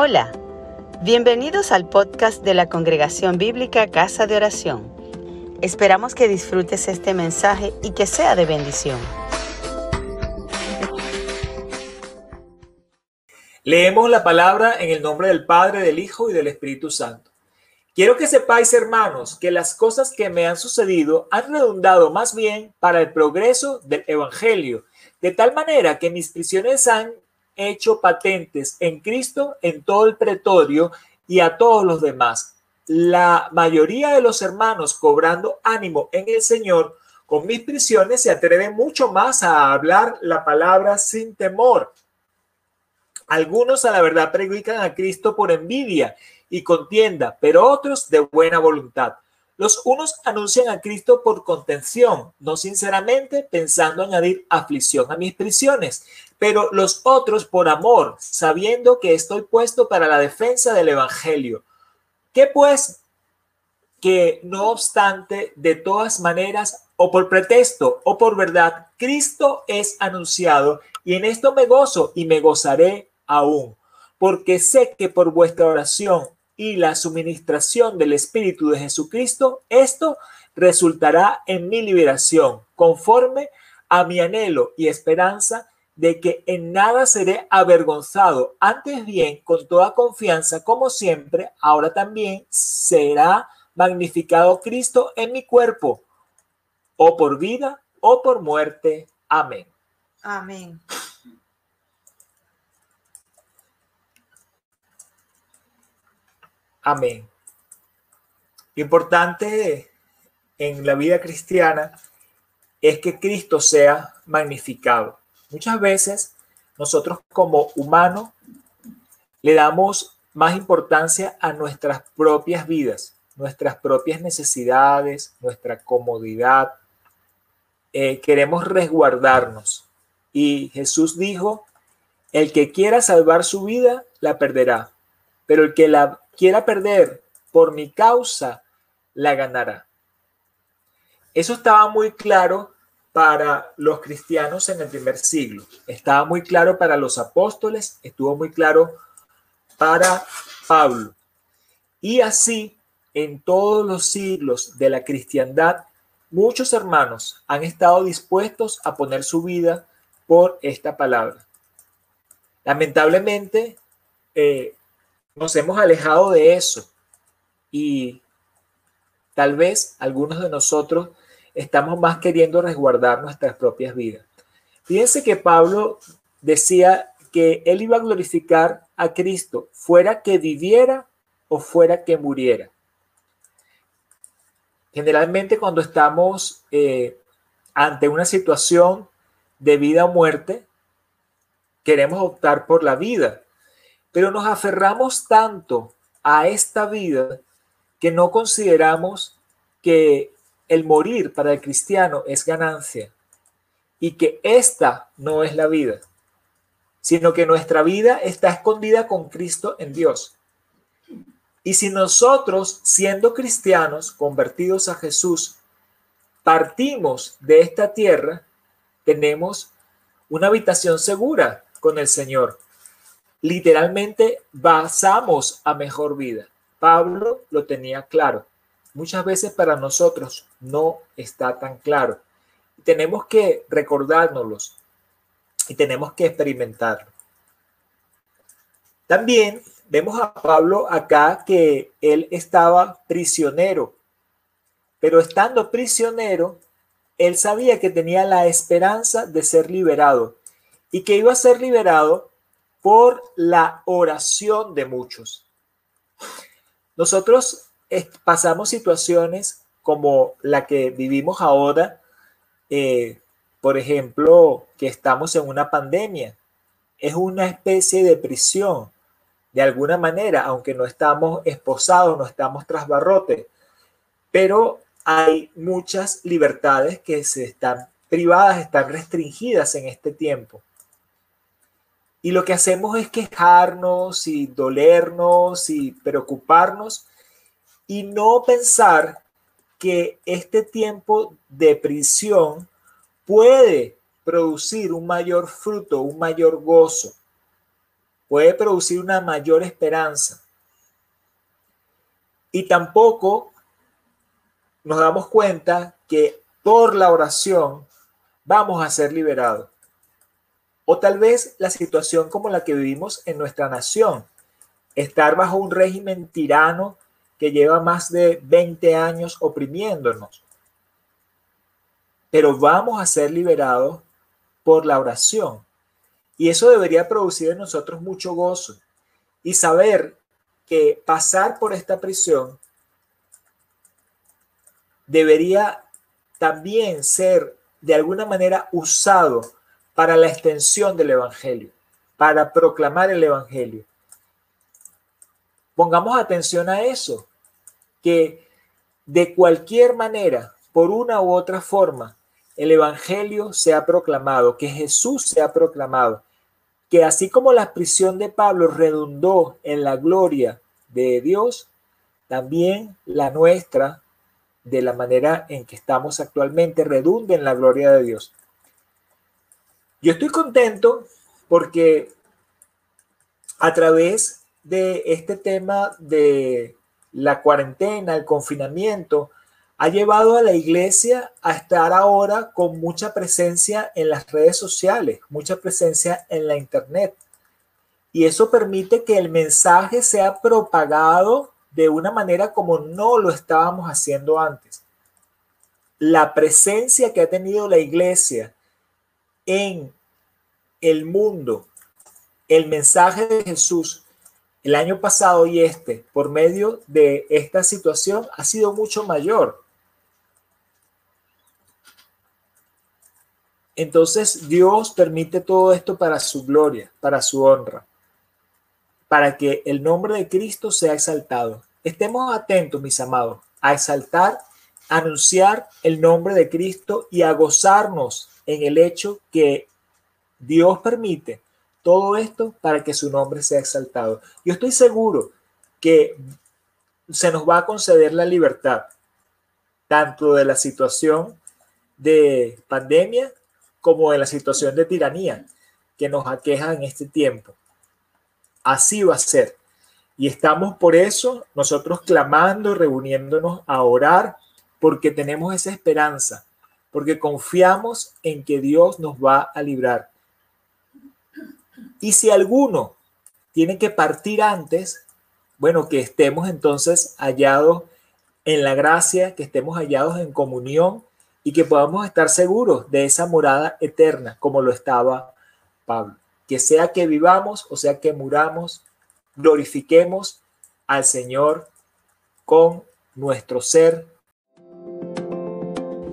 Hola, bienvenidos al podcast de la Congregación Bíblica Casa de Oración. Esperamos que disfrutes este mensaje y que sea de bendición. Leemos la palabra en el nombre del Padre, del Hijo y del Espíritu Santo. Quiero que sepáis, hermanos, que las cosas que me han sucedido han redundado más bien para el progreso del Evangelio, de tal manera que mis prisiones han hecho patentes en Cristo en todo el pretorio y a todos los demás. La mayoría de los hermanos cobrando ánimo en el Señor con mis prisiones se atreven mucho más a hablar la palabra sin temor. Algunos a la verdad predican a Cristo por envidia y contienda, pero otros de buena voluntad. Los unos anuncian a Cristo por contención, no sinceramente pensando añadir aflicción a mis prisiones, pero los otros por amor, sabiendo que estoy puesto para la defensa del Evangelio. ¿Qué pues? Que no obstante, de todas maneras, o por pretexto o por verdad, Cristo es anunciado y en esto me gozo y me gozaré aún, porque sé que por vuestra oración y la suministración del Espíritu de Jesucristo, esto resultará en mi liberación, conforme a mi anhelo y esperanza de que en nada seré avergonzado, antes bien, con toda confianza, como siempre, ahora también será magnificado Cristo en mi cuerpo, o por vida o por muerte. Amén. Amén. Amén. Importante en la vida cristiana es que Cristo sea magnificado. Muchas veces nosotros como humanos le damos más importancia a nuestras propias vidas, nuestras propias necesidades, nuestra comodidad. Eh, queremos resguardarnos. Y Jesús dijo, el que quiera salvar su vida, la perderá, pero el que la quiera perder por mi causa, la ganará. Eso estaba muy claro para los cristianos en el primer siglo. Estaba muy claro para los apóstoles, estuvo muy claro para Pablo. Y así, en todos los siglos de la cristiandad, muchos hermanos han estado dispuestos a poner su vida por esta palabra. Lamentablemente, eh, nos hemos alejado de eso y tal vez algunos de nosotros estamos más queriendo resguardar nuestras propias vidas. Fíjense que Pablo decía que él iba a glorificar a Cristo, fuera que viviera o fuera que muriera. Generalmente cuando estamos eh, ante una situación de vida o muerte, queremos optar por la vida, pero nos aferramos tanto a esta vida que no consideramos que el morir para el cristiano es ganancia y que esta no es la vida, sino que nuestra vida está escondida con Cristo en Dios. Y si nosotros, siendo cristianos convertidos a Jesús, partimos de esta tierra, tenemos una habitación segura con el Señor literalmente basamos a mejor vida. Pablo lo tenía claro. Muchas veces para nosotros no está tan claro. Tenemos que recordárnoslos y tenemos que experimentarlo. También vemos a Pablo acá que él estaba prisionero, pero estando prisionero, él sabía que tenía la esperanza de ser liberado y que iba a ser liberado por la oración de muchos. Nosotros pasamos situaciones como la que vivimos ahora, eh, por ejemplo, que estamos en una pandemia. Es una especie de prisión, de alguna manera, aunque no estamos esposados, no estamos tras barrote, pero hay muchas libertades que se están privadas, están restringidas en este tiempo. Y lo que hacemos es quejarnos y dolernos y preocuparnos y no pensar que este tiempo de prisión puede producir un mayor fruto, un mayor gozo. puede producir una mayor esperanza. Y tampoco nos damos cuenta que por la oración vamos a ser liberados. O tal vez la situación como la que vivimos en nuestra nación, estar bajo un régimen tirano que lleva más de 20 años oprimiéndonos. Pero vamos a ser liberados por la oración. Y eso debería producir en nosotros mucho gozo y saber que pasar por esta prisión debería también ser de alguna manera usado para la extensión del Evangelio, para proclamar el Evangelio. Pongamos atención a eso, que de cualquier manera, por una u otra forma, el Evangelio se ha proclamado, que Jesús se ha proclamado, que así como la prisión de Pablo redundó en la gloria de Dios, también la nuestra, de la manera en que estamos actualmente, redunde en la gloria de Dios. Yo estoy contento porque a través de este tema de la cuarentena, el confinamiento, ha llevado a la iglesia a estar ahora con mucha presencia en las redes sociales, mucha presencia en la internet. Y eso permite que el mensaje sea propagado de una manera como no lo estábamos haciendo antes. La presencia que ha tenido la iglesia en el mundo, el mensaje de Jesús el año pasado y este, por medio de esta situación, ha sido mucho mayor. Entonces Dios permite todo esto para su gloria, para su honra, para que el nombre de Cristo sea exaltado. Estemos atentos, mis amados, a exaltar, anunciar el nombre de Cristo y a gozarnos en el hecho que Dios permite todo esto para que su nombre sea exaltado. Yo estoy seguro que se nos va a conceder la libertad, tanto de la situación de pandemia como en la situación de tiranía que nos aqueja en este tiempo. Así va a ser. Y estamos por eso nosotros clamando, reuniéndonos a orar, porque tenemos esa esperanza, porque confiamos en que Dios nos va a librar. Y si alguno tiene que partir antes, bueno, que estemos entonces hallados en la gracia, que estemos hallados en comunión y que podamos estar seguros de esa morada eterna como lo estaba Pablo. Que sea que vivamos o sea que muramos, glorifiquemos al Señor con nuestro ser.